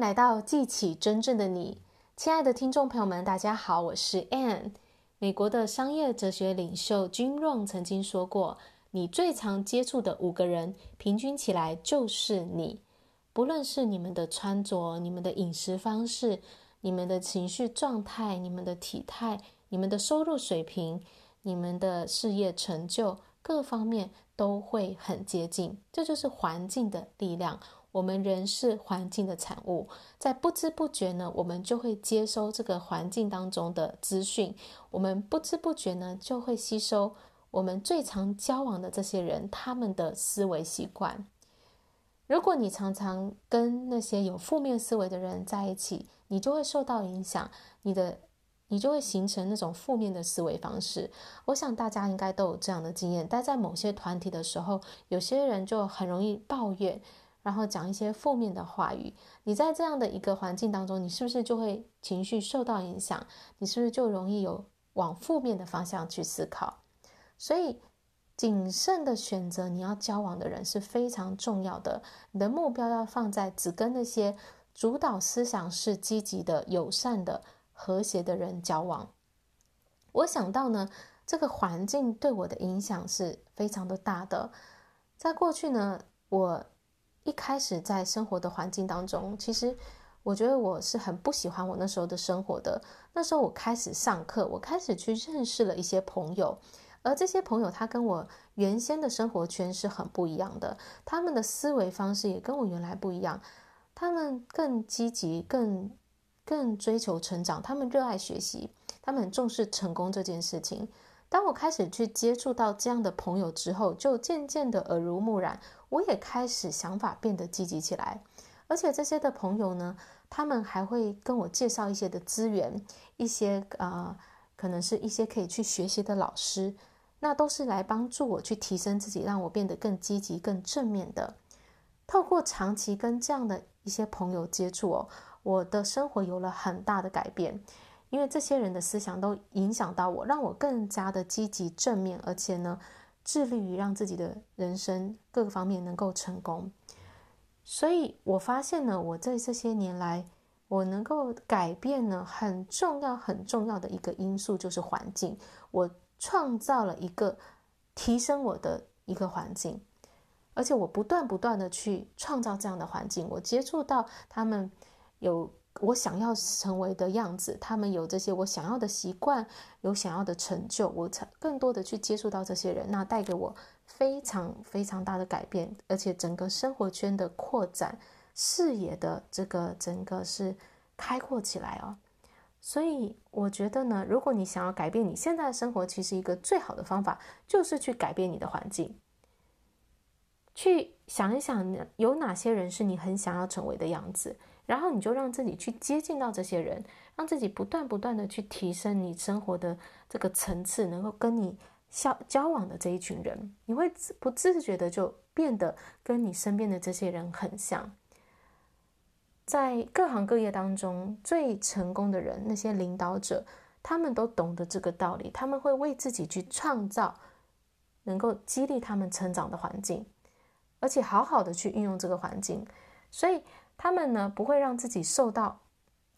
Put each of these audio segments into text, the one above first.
来到记起真正的你，亲爱的听众朋友们，大家好，我是 Anne。美国的商业哲学领袖 Jim r o n 曾经说过：“你最常接触的五个人，平均起来就是你。不论是你们的穿着、你们的饮食方式、你们的情绪状态、你们的体态、你们的收入水平、你们的事业成就，各方面都会很接近。这就是环境的力量。”我们人是环境的产物，在不知不觉呢，我们就会接收这个环境当中的资讯。我们不知不觉呢，就会吸收我们最常交往的这些人他们的思维习惯。如果你常常跟那些有负面思维的人在一起，你就会受到影响，你的你就会形成那种负面的思维方式。我想大家应该都有这样的经验，待在某些团体的时候，有些人就很容易抱怨。然后讲一些负面的话语，你在这样的一个环境当中，你是不是就会情绪受到影响？你是不是就容易有往负面的方向去思考？所以，谨慎的选择你要交往的人是非常重要的。你的目标要放在只跟那些主导思想是积极的、友善的、和谐的人交往。我想到呢，这个环境对我的影响是非常的大的。在过去呢，我。一开始在生活的环境当中，其实我觉得我是很不喜欢我那时候的生活的。那时候我开始上课，我开始去认识了一些朋友，而这些朋友他跟我原先的生活圈是很不一样的，他们的思维方式也跟我原来不一样，他们更积极，更更追求成长，他们热爱学习，他们很重视成功这件事情。当我开始去接触到这样的朋友之后，就渐渐的耳濡目染，我也开始想法变得积极起来。而且这些的朋友呢，他们还会跟我介绍一些的资源，一些呃，可能是一些可以去学习的老师，那都是来帮助我去提升自己，让我变得更积极、更正面的。透过长期跟这样的一些朋友接触哦，我的生活有了很大的改变。因为这些人的思想都影响到我，让我更加的积极正面，而且呢，致力于让自己的人生各个方面能够成功。所以我发现呢，我在这些年来，我能够改变呢，很重要很重要的一个因素就是环境。我创造了一个提升我的一个环境，而且我不断不断的去创造这样的环境。我接触到他们有。我想要成为的样子，他们有这些我想要的习惯，有想要的成就，我才更多的去接触到这些人，那带给我非常非常大的改变，而且整个生活圈的扩展，视野的这个整个是开阔起来哦。所以我觉得呢，如果你想要改变你现在的生活，其实一个最好的方法就是去改变你的环境，去想一想有哪些人是你很想要成为的样子。然后你就让自己去接近到这些人，让自己不断不断的去提升你生活的这个层次，能够跟你交交往的这一群人，你会不自觉的就变得跟你身边的这些人很像。在各行各业当中，最成功的人，那些领导者，他们都懂得这个道理，他们会为自己去创造能够激励他们成长的环境，而且好好的去运用这个环境，所以。他们呢，不会让自己受到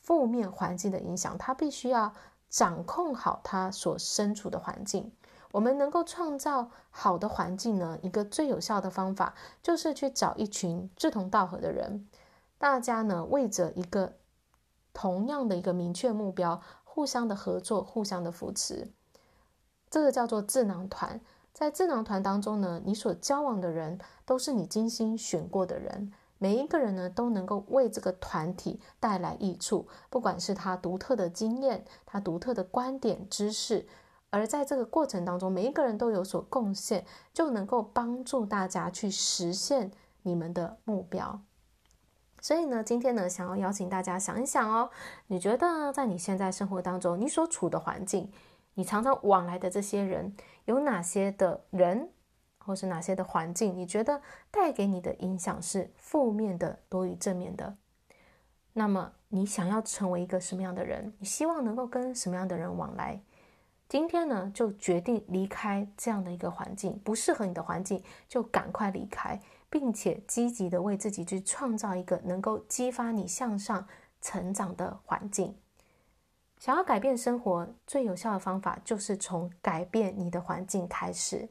负面环境的影响，他必须要掌控好他所身处的环境。我们能够创造好的环境呢，一个最有效的方法就是去找一群志同道合的人，大家呢，为着一个同样的一个明确目标，互相的合作，互相的扶持，这个叫做智囊团。在智囊团当中呢，你所交往的人都是你精心选过的人。每一个人呢，都能够为这个团体带来益处，不管是他独特的经验、他独特的观点、知识，而在这个过程当中，每一个人都有所贡献，就能够帮助大家去实现你们的目标。所以呢，今天呢，想要邀请大家想一想哦，你觉得在你现在生活当中，你所处的环境，你常常往来的这些人，有哪些的人？或是哪些的环境，你觉得带给你的影响是负面的多于正面的？那么你想要成为一个什么样的人？你希望能够跟什么样的人往来？今天呢，就决定离开这样的一个环境，不适合你的环境就赶快离开，并且积极的为自己去创造一个能够激发你向上成长的环境。想要改变生活，最有效的方法就是从改变你的环境开始。